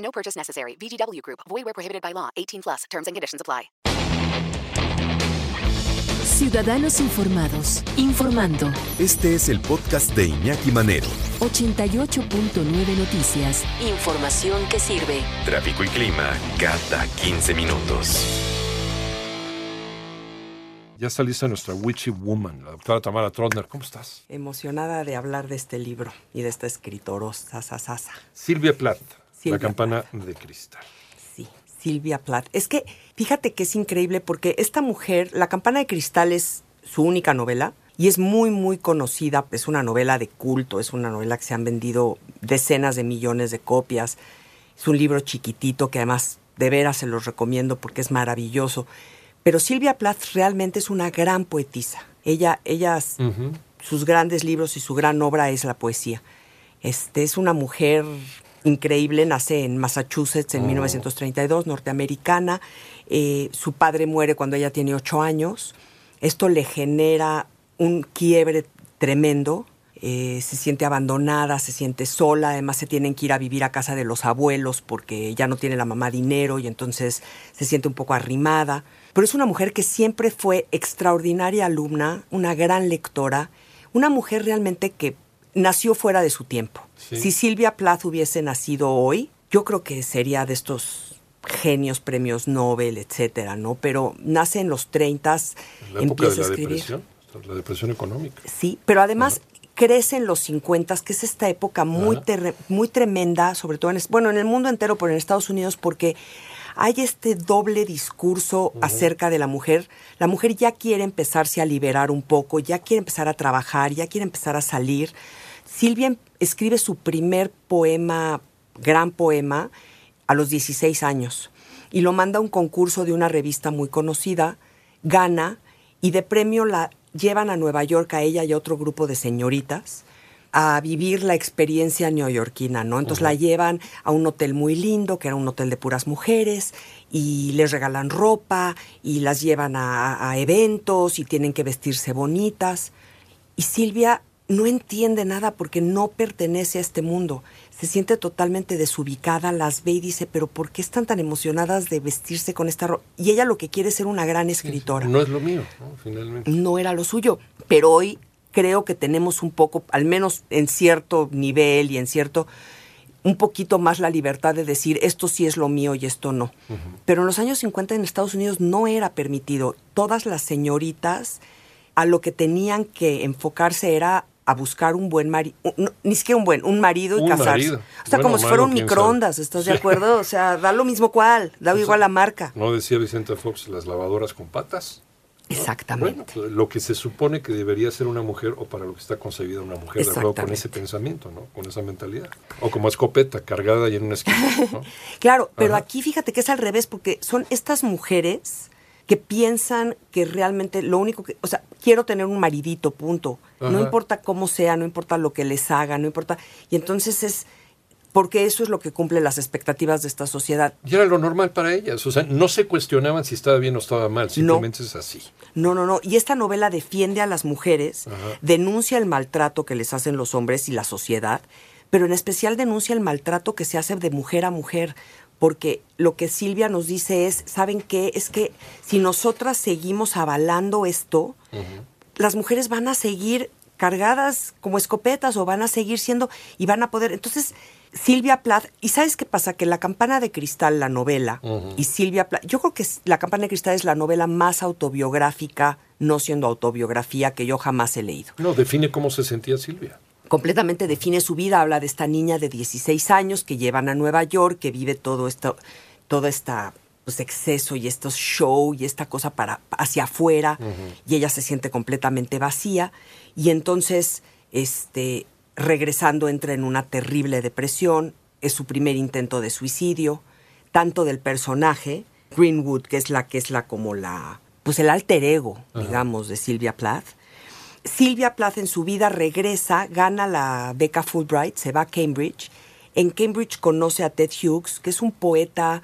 No purchase necessary. VGW Group. Void where prohibited by law. 18 plus. Terms and conditions apply. Ciudadanos informados, informando. Este es el podcast de Iñaki Manero. 88.9 Noticias. Información que sirve. Tráfico y clima cada 15 minutos. Ya está lista nuestra Witchy Woman, la doctora Tamara Trotner. ¿Cómo estás? Emocionada de hablar de este libro y de esta escritorosa sasa. Silvia Plath, Silvia La campana de cristal. Sí, Silvia Plath. Es que fíjate que es increíble porque esta mujer, La campana de cristal es su única novela y es muy, muy conocida. Es una novela de culto, es una novela que se han vendido decenas de millones de copias. Es un libro chiquitito que además de veras se los recomiendo porque es maravilloso. Pero Silvia Plath realmente es una gran poetisa. Ella, ellas, sus grandes libros y su gran obra es la poesía. Este es una mujer increíble, nace en Massachusetts en 1932, norteamericana. Eh, su padre muere cuando ella tiene ocho años. Esto le genera un quiebre tremendo. Eh, se siente abandonada, se siente sola, además se tienen que ir a vivir a casa de los abuelos porque ya no tiene la mamá dinero y entonces se siente un poco arrimada. Pero es una mujer que siempre fue extraordinaria alumna, una gran lectora, una mujer realmente que nació fuera de su tiempo. Sí. Si Silvia Plath hubiese nacido hoy, yo creo que sería de estos genios, premios Nobel, etcétera, ¿no? Pero nace en los 30, En la época empieza a escribir. depresión, la depresión económica. Sí, pero además crece en los 50, que es esta época muy, muy tremenda, sobre todo en, bueno, en el mundo entero, pero en Estados Unidos, porque hay este doble discurso acerca de la mujer. La mujer ya quiere empezarse a liberar un poco, ya quiere empezar a trabajar, ya quiere empezar a salir. Silvia em- escribe su primer poema, gran poema, a los 16 años y lo manda a un concurso de una revista muy conocida, gana y de premio la llevan a Nueva York a ella y a otro grupo de señoritas a vivir la experiencia neoyorquina, ¿no? Entonces la llevan a un hotel muy lindo, que era un hotel de puras mujeres, y les regalan ropa, y las llevan a, a eventos, y tienen que vestirse bonitas. Y Silvia no entiende nada porque no pertenece a este mundo. Se siente totalmente desubicada, las ve y dice, pero ¿por qué están tan emocionadas de vestirse con esta ropa? Y ella lo que quiere es ser una gran escritora No es lo mío, ¿no? finalmente. no era lo suyo. Pero hoy creo que tenemos un poco, al menos en cierto nivel y en cierto, un poquito más la libertad de decir esto sí es lo mío y esto no. Pero en los años 50 en Estados Unidos no era permitido. Todas las señoritas a lo que tenían que enfocarse era a buscar un buen marido, ni siquiera un buen, un marido y Un casarse. marido. O sea, Bueno, como si fuera un microondas, sabe. ¿estás de acuerdo? O sea, da lo mismo cuál, da igual la marca. ¿No decía Vicente Fox las lavadoras con patas? Exactamente. Bueno, lo que se supone que debería ser una mujer o para lo que está concebida una mujer, de acuerdo con ese pensamiento, ¿no? Con esa mentalidad. O como escopeta cargada y en una esquina, ¿no? Claro, pero aquí fíjate que es al revés, porque son estas mujeres que piensan que realmente lo único que, o sea, quiero tener un maridito, punto. No importa cómo sea, no importa lo que les haga, no importa. Y entonces es, porque eso es lo que cumple las expectativas de esta sociedad. Y era lo normal para ellas. O sea, no se cuestionaban si estaba bien o estaba mal, simplemente es así. No, no, no. Y esta novela defiende a las mujeres, Ajá. denuncia el maltrato que les hacen los hombres y la sociedad, pero en especial denuncia el maltrato que se hace de mujer a mujer. Porque lo que Silvia nos dice es, ¿saben qué? Es que si nosotras seguimos avalando esto, las mujeres van a seguir cargadas como escopetas o van a seguir siendo y van a poder. Entonces, Silvia Plath, ¿y sabes qué pasa? Que La Campana de Cristal, la novela, y Silvia Plath, yo creo que La Campana de Cristal es la novela más autobiográfica, no siendo autobiografía, que yo jamás he leído. No, define cómo se sentía Silvia. Completamente define su vida, habla de esta niña de 16 años que llevan a Nueva York, que vive todo esto, todo esta pues, exceso y estos show y esta cosa para hacia afuera y ella se siente completamente vacía y entonces este regresando entra en una terrible depresión es su primer intento de suicidio, tanto del personaje, Greenwood, que es la que es la como la, pues el alter ego, digamos, de Silvia Plath. Silvia Plath en su vida regresa, gana la beca Fulbright, se va a Cambridge. En Cambridge conoce a Ted Hughes, que es un poeta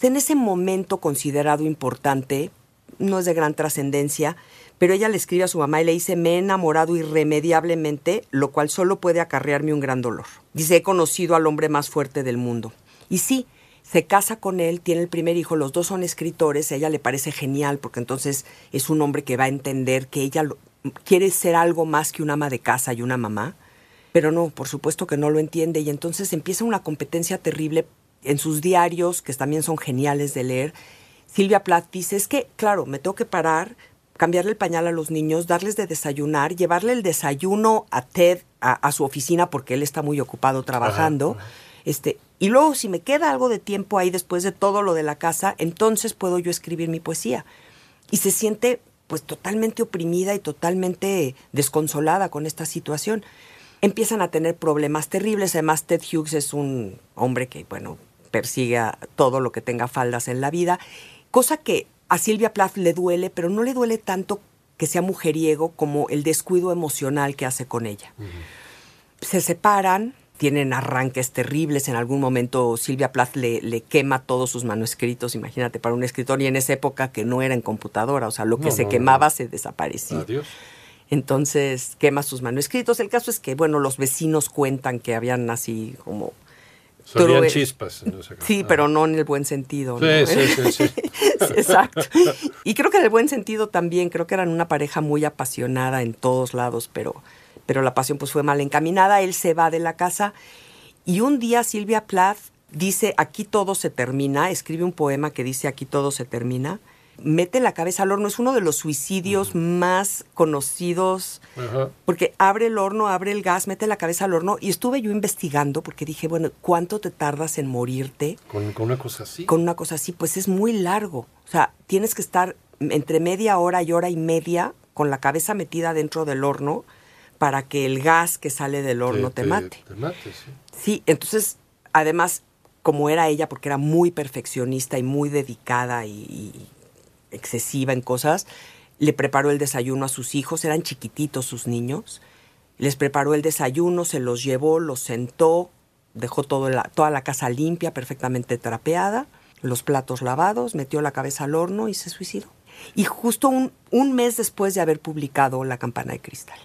en ese momento considerado importante, no es de gran trascendencia, pero ella le escribe a su mamá y le dice, me he enamorado irremediablemente, lo cual solo puede acarrearme un gran dolor. Dice, he conocido al hombre más fuerte del mundo. Y sí, se casa con él, tiene el primer hijo, los dos son escritores, a ella le parece genial porque entonces es un hombre que va a entender que ella quiere ser algo más que una ama de casa y una mamá, pero no, por supuesto que no lo entiende y entonces empieza una competencia terrible en sus diarios, que también son geniales de leer. Silvia Plath dice, es que, claro, me tengo que parar, cambiarle el pañal a los niños, darles de desayunar, llevarle el desayuno a Ted a, su oficina porque él está muy ocupado trabajando. Este, y luego si me queda algo de tiempo ahí después de todo lo de la casa, entonces puedo yo escribir mi poesía. Y se siente pues totalmente oprimida y totalmente desconsolada con esta situación. Empiezan a tener problemas terribles, además Ted Hughes es un hombre que, bueno, persigue todo lo que tenga faldas en la vida, cosa que a Silvia Plath le duele, pero no le duele tanto que sea mujeriego como el descuido emocional que hace con ella. Se separan, tienen arranques terribles. En algún momento Silvia Plath le, le, quema todos sus manuscritos, imagínate, para un escritor, y en esa época que no era en computadora, o sea, lo que se quemaba se desaparecía. Adiós. Entonces quema sus manuscritos. El caso es que, bueno, los vecinos cuentan que habían así como Salían chispas. Sí, pero no en el buen sentido. Sí, sí, sí, Exacto. Y creo que en el buen sentido también, creo que eran una pareja muy apasionada en todos lados, pero, pero la pasión pues fue mal encaminada. Él se va de la casa y un día Silvia Plath dice, aquí todo se termina, escribe un poema que dice, aquí todo se termina mete la cabeza al horno. Es uno de los suicidios más conocidos porque abre el horno, abre el gas, mete la cabeza al horno. Y estuve yo investigando porque dije, bueno, ¿cuánto te tardas en morirte? Con, una cosa así. Con una cosa así, pues es muy largo. O sea, tienes que estar entre media hora y hora y media con la cabeza metida dentro del horno para que el gas que sale del horno te, mate. Te mate, sí. Sí, entonces, además, como era ella, porque era muy perfeccionista y muy dedicada y excesiva en cosas, le preparó el desayuno a sus hijos, eran chiquititos sus niños, les preparó el desayuno, se los llevó, los sentó, dejó la, toda la casa limpia, perfectamente trapeada, los platos lavados, metió la cabeza al horno y se suicidó. Y justo un, un mes después de haber publicado La campana de cristal.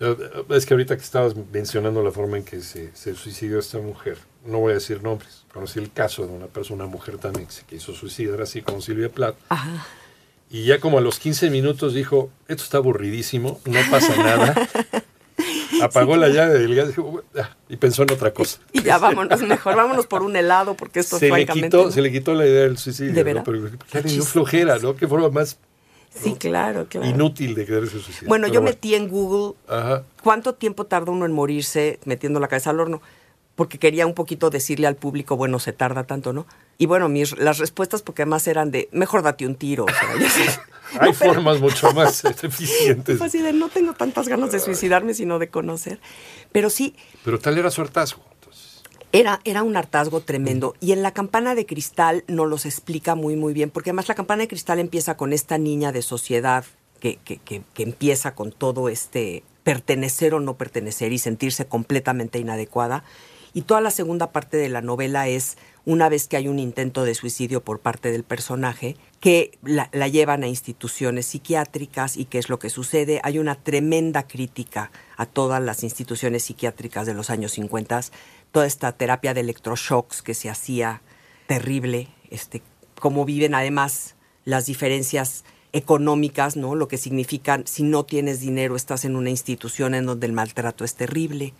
Eh, es que ahorita que estabas mencionando la forma en que se, se suicidó esta mujer, no voy a decir nombres, conocí el caso de una persona, una mujer también que se quiso suicidar así como Silvia Plath. Y ya como a los 15 minutos dijo, esto está aburridísimo, no pasa nada. Apagó la llave del gas ah", y pensó en otra cosa. Y ya vámonos, mejor vámonos por un helado porque esto se le quitó, Se le quitó la idea del suicidio. ¿De verdad? Pero dio flojera, ¿no? Qué forma más Sí, claro, claro. Inútil de quererse suicidar. Bueno, yo metí en Google cuánto tiempo tarda uno en morirse metiendo la cabeza al horno porque quería un poquito decirle al público, bueno, se tarda tanto, ¿no? Y bueno, mis, las respuestas, porque además eran de, mejor date un tiro. Hay formas mucho más eficientes. Fue así de, no tengo tantas ganas de suicidarme, sino de conocer. Pero sí. Pero tal era su hartazgo. Era, era un hartazgo tremendo. Y en la campana de cristal nos los explica muy, muy bien, porque además la campana de cristal empieza con esta niña de sociedad que, que, que, que empieza con todo este pertenecer o no pertenecer y sentirse completamente inadecuada y toda la segunda parte de la novela es una vez que hay un intento de suicidio por parte del personaje, que la, llevan a instituciones psiquiátricas y qué es lo que sucede. Hay una tremenda crítica a todas las instituciones psiquiátricas de los años 50, toda esta terapia de electroshocks que se hacía terrible, este, cómo viven además las diferencias económicas, ¿no? Lo que significan si no tienes dinero estás en una institución en donde el maltrato es terrible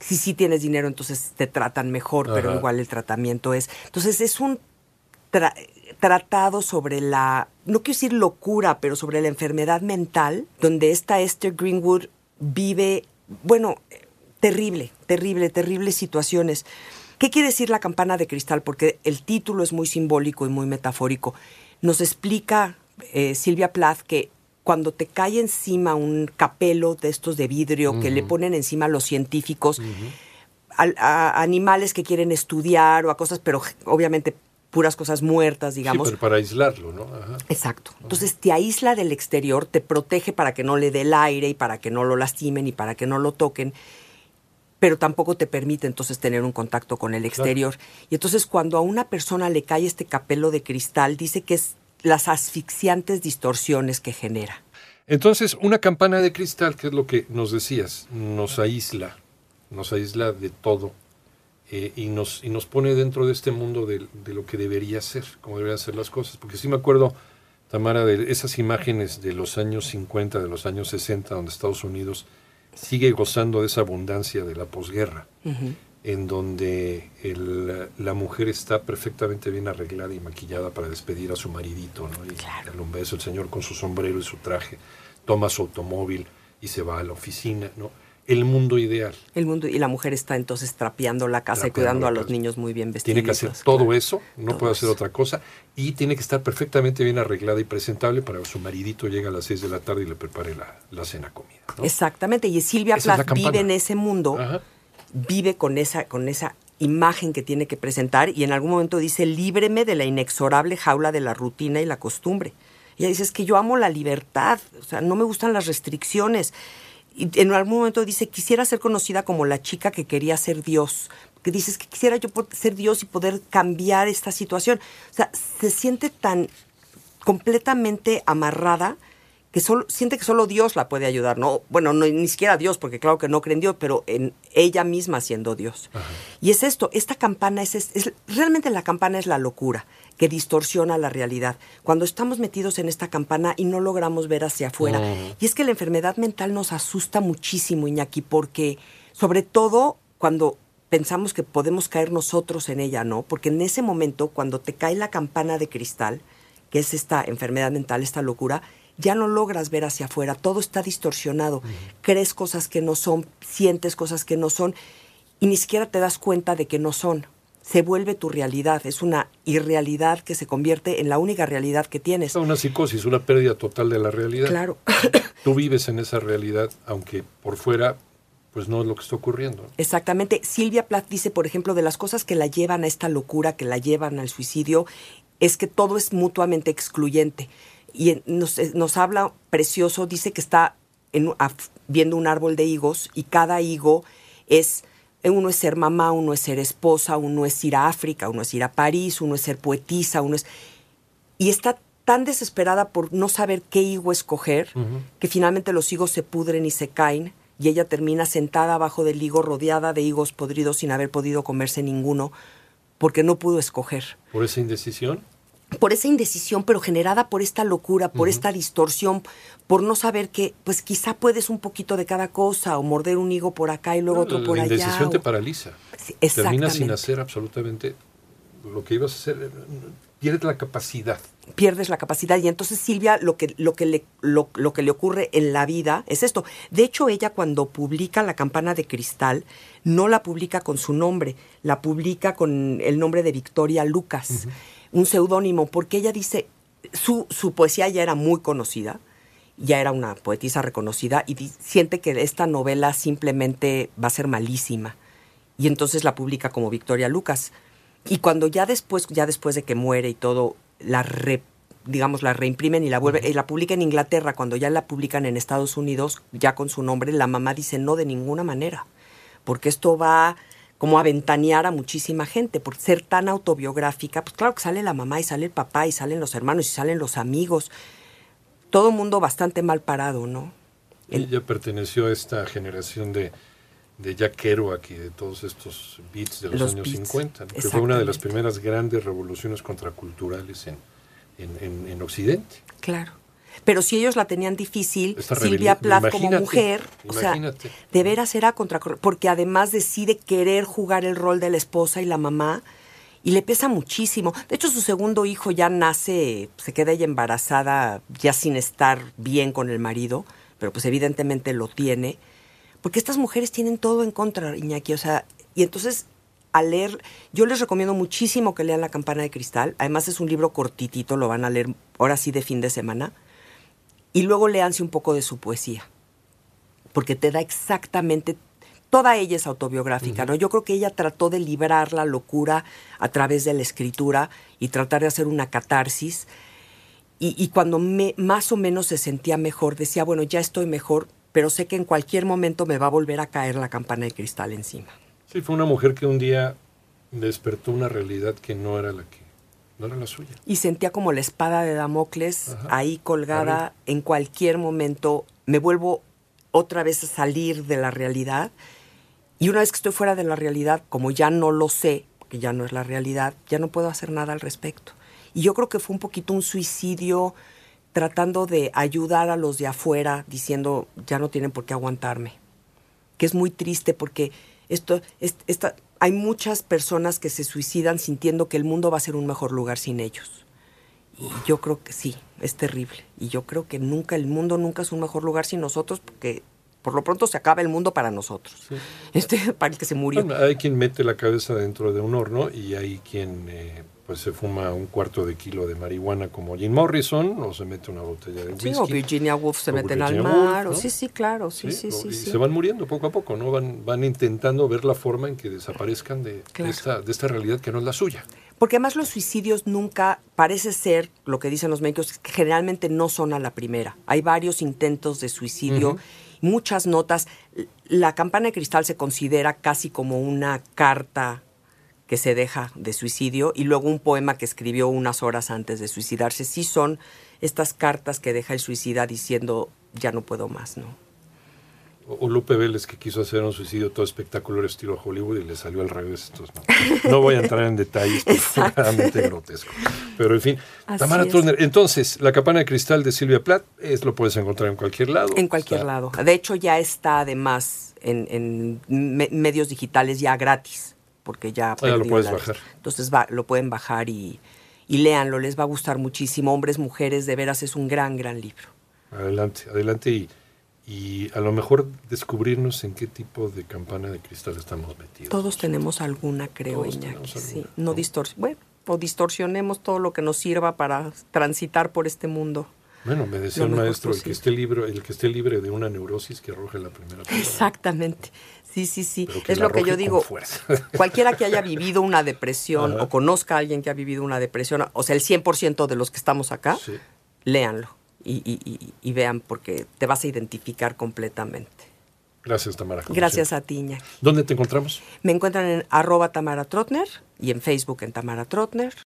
si sí tienes dinero, entonces te tratan mejor, pero igual el tratamiento es. Entonces es un tratado sobre la, no quiero decir locura, pero sobre la enfermedad mental, donde esta Esther Greenwood vive, bueno, terrible, terrible, terribles situaciones. ¿Qué quiere decir la campana de cristal? Porque el título es muy simbólico y muy metafórico. Nos explica eh, Silvia Plath que cuando te cae encima un capelo de estos de vidrio que le ponen encima los científicos, a, animales que quieren estudiar o a cosas, pero obviamente puras cosas muertas, digamos. Sí, pero para aislarlo, ¿no? Exacto. Entonces te aísla del exterior, te protege para que no le dé el aire y para que no lo lastimen y para que no lo toquen, pero tampoco te permite entonces tener un contacto con el exterior. Y entonces cuando a una persona le cae este capelo de cristal, dice que es las asfixiantes distorsiones que genera. Entonces, una campana de cristal, que es lo que nos decías, nos aísla, nos aísla de todo eh, y, nos, y nos pone dentro de este mundo de, lo que debería ser, como deberían ser las cosas. Porque sí me acuerdo, Tamara, de esas imágenes de los años 50, de los años 60, donde Estados Unidos sigue gozando de esa abundancia de la posguerra, en donde la mujer está perfectamente bien arreglada y maquillada para despedir a su maridito, ¿no? Y darle un beso, el señor con su sombrero y su traje, toma su automóvil y se va a la oficina, ¿no? El mundo ideal. El mundo y la mujer está entonces trapeando la casa y cuidando a los niños muy bien vestidos. Tiene que hacer todo eso, no puede hacer otra cosa y tiene que estar perfectamente bien arreglada y presentable para que su maridito llegue a las 6 de la tarde y le prepare la, cena comida. Exactamente, y Silvia Plath vive en ese mundo, vive con esa con esa imagen que tiene que presentar y en algún momento dice, "Líbreme de la inexorable jaula de la rutina y la costumbre." Ella dice, "Es que yo amo la libertad, o sea, no me gustan las restricciones." Y en algún momento dice, quisiera ser conocida como la chica que quería ser Dios. Que dices que quisiera yo ser Dios y poder cambiar esta situación. O sea, se siente tan completamente amarrada que solo, siente que solo Dios la puede ayudar, ¿no? Bueno, no, ni siquiera Dios, porque claro que no cree en Dios, pero en ella misma siendo Dios. Y es esto, esta campana es, es, realmente la campana es la locura que distorsiona la realidad. Cuando estamos metidos en esta campana y no logramos ver hacia afuera. Y es que la enfermedad mental nos asusta muchísimo, Iñaki, porque sobre todo cuando pensamos que podemos caer nosotros en ella, ¿no? Porque en ese momento, cuando te cae la campana de cristal, que es esta enfermedad mental, esta locura, ya no logras ver hacia afuera, todo está distorsionado, crees cosas que no son, sientes cosas que no son y ni siquiera te das cuenta de que no son se vuelve tu realidad, es una irrealidad que se convierte en la única realidad que tienes. Una psicosis, una pérdida total de la realidad. Claro. Tú vives en esa realidad, aunque por fuera pues no es lo que está ocurriendo. Exactamente. Silvia Plath dice, por ejemplo, de las cosas que la llevan a esta locura, que la llevan al suicidio, es que todo es mutuamente excluyente. Y nos, nos habla precioso, dice que está en, viendo un árbol de higos y cada higo es uno es ser mamá, uno es ser esposa, uno es ir a África, uno es ir a París, uno es ser poetisa, uno es... Y está tan desesperada por no saber qué higo escoger, que finalmente los higos se pudren y se caen, y ella termina sentada abajo del higo rodeada de higos podridos sin haber podido comerse ninguno, porque no pudo escoger. ¿Por esa indecisión? Por esa indecisión, pero generada por esta locura, por esta distorsión, por no saber que, pues quizá puedes un poquito de cada cosa, o morder un higo por acá y luego otro por allá. La indecisión te paraliza. Sí, Terminas sin hacer absolutamente lo que ibas a hacer. Pierdes la capacidad. Pierdes la capacidad. Y entonces Silvia, lo que, lo que, le, lo, lo que le ocurre en la vida es esto. De hecho, ella cuando publica La campana de cristal, no la publica con su nombre, la publica con el nombre de Victoria Lucas un seudónimo, porque ella dice, su, su poesía ya era muy conocida, ya era una poetisa reconocida y siente que esta novela simplemente va a ser malísima. Y entonces la publica como Victoria Lucas. Y cuando ya después, ya después de que muere y todo, la digamos, la reimprimen y la vuelve, y la publica en Inglaterra, cuando ya la publican en Estados Unidos, ya con su nombre, la mamá dice no de ninguna manera, porque esto va como a ventanear a muchísima gente, por ser tan autobiográfica, pues claro que sale la mamá y sale el papá y salen los hermanos y salen los amigos, todo mundo bastante mal parado, ¿no? Ella perteneció a esta generación de, de Jack Kerouac y de todos estos beats de los, años 50, que fue una de las primeras grandes revoluciones contraculturales en, en, en Occidente. Claro. Pero si ellos la tenían difícil, Silvia Plath como mujer, o sea, de veras era contra porque además decide querer jugar el rol de la esposa y la mamá y le pesa muchísimo. De hecho, su segundo hijo ya nace, se queda ella embarazada ya sin estar bien con el marido, pero pues evidentemente lo tiene, porque estas mujeres tienen todo en contra, Iñaki, o sea, y entonces al leer, yo les recomiendo muchísimo que lean La campana de cristal, además es un libro cortitito, lo van a leer ahora sí de fin de semana y luego léanse un poco de su poesía, porque te da exactamente toda ella es autobiográfica, ¿no? Yo creo que ella trató de librar la locura a través de la escritura y tratar de hacer una catarsis. Y, cuando me, más o menos se sentía mejor, decía, bueno, ya estoy mejor, pero sé que en cualquier momento me va a volver a caer la campana de cristal encima. Sí, fue una mujer que un día despertó una realidad que no era la que no era la suya. Y sentía como la espada de Damocles ahí colgada en cualquier momento. Me vuelvo otra vez a salir de la realidad y una vez que estoy fuera de la realidad, como ya no lo sé, que ya no es la realidad, ya no puedo hacer nada al respecto. Y yo creo que fue un poquito un suicidio tratando de ayudar a los de afuera, diciendo, ya no tienen por qué aguantarme. Que es muy triste porque esto, esta, hay muchas personas que se suicidan sintiendo que el mundo va a ser un mejor lugar sin ellos. Y yo creo que sí, es terrible. Y yo creo que nunca, el mundo nunca es un mejor lugar sin nosotros porque por lo pronto se acaba el mundo para nosotros. Este, para el que se murió. hay quien mete la cabeza dentro de un horno y hay quien eh, pues se fuma un cuarto de kilo de marihuana como Jim Morrison o se mete una botella de whisky. Sí, o Virginia Woolf se meten al mar. sí, sí, claro. Sí, sí, sí, se van muriendo poco a poco, ¿no? Van, van intentando ver la forma en que desaparezcan de, esta, de esta realidad que no es la suya. Porque además los suicidios nunca, parece ser, lo que dicen los médicos, que generalmente no son a la primera. Hay varios intentos de suicidio muchas notas. La campana de cristal se considera casi como una carta que se deja de suicidio y luego un poema que escribió unas horas antes de suicidarse. Sí son estas cartas que deja el suicida diciendo ya no puedo más, ¿no? O Lupe Vélez que quiso hacer un suicidio todo espectacular estilo Hollywood y le salió al revés. Entonces, no, voy a entrar en detalles porque realmente grotesco. Pero en fin, Tamara Turner. Entonces, la campana de cristal de Silvia Plath es, lo puedes encontrar en cualquier lado. En cualquier lado. De hecho, ya está además en, medios digitales ya gratis, porque ya... Ah, lo puedes bajar. Entonces va, lo pueden bajar y, y léanlo, les va a gustar muchísimo. Hombres, mujeres, de veras es un gran, gran libro. Adelante, adelante y y a lo mejor descubrirnos en qué tipo de campana de cristal estamos metidos. Todos tenemos alguna, creo, Iñaki. sí. No, bueno, o distorsionemos todo lo que nos sirva para transitar por este mundo. Bueno, me decía un maestro, el que, esté libre, el que esté libre de una neurosis que arroje la primera piedra. Exactamente. Sí, sí, sí. Es lo que yo digo. Cualquiera que haya vivido una depresión o conozca a alguien que ha vivido una depresión, o sea, el 100% de los que estamos acá, léanlo y, vean porque te vas a identificar completamente. Gracias, Tamara. Gracias a ti, ¿Dónde te encontramos? Me encuentran en arroba Tamara Trotner y en Facebook en Tamara Trotner.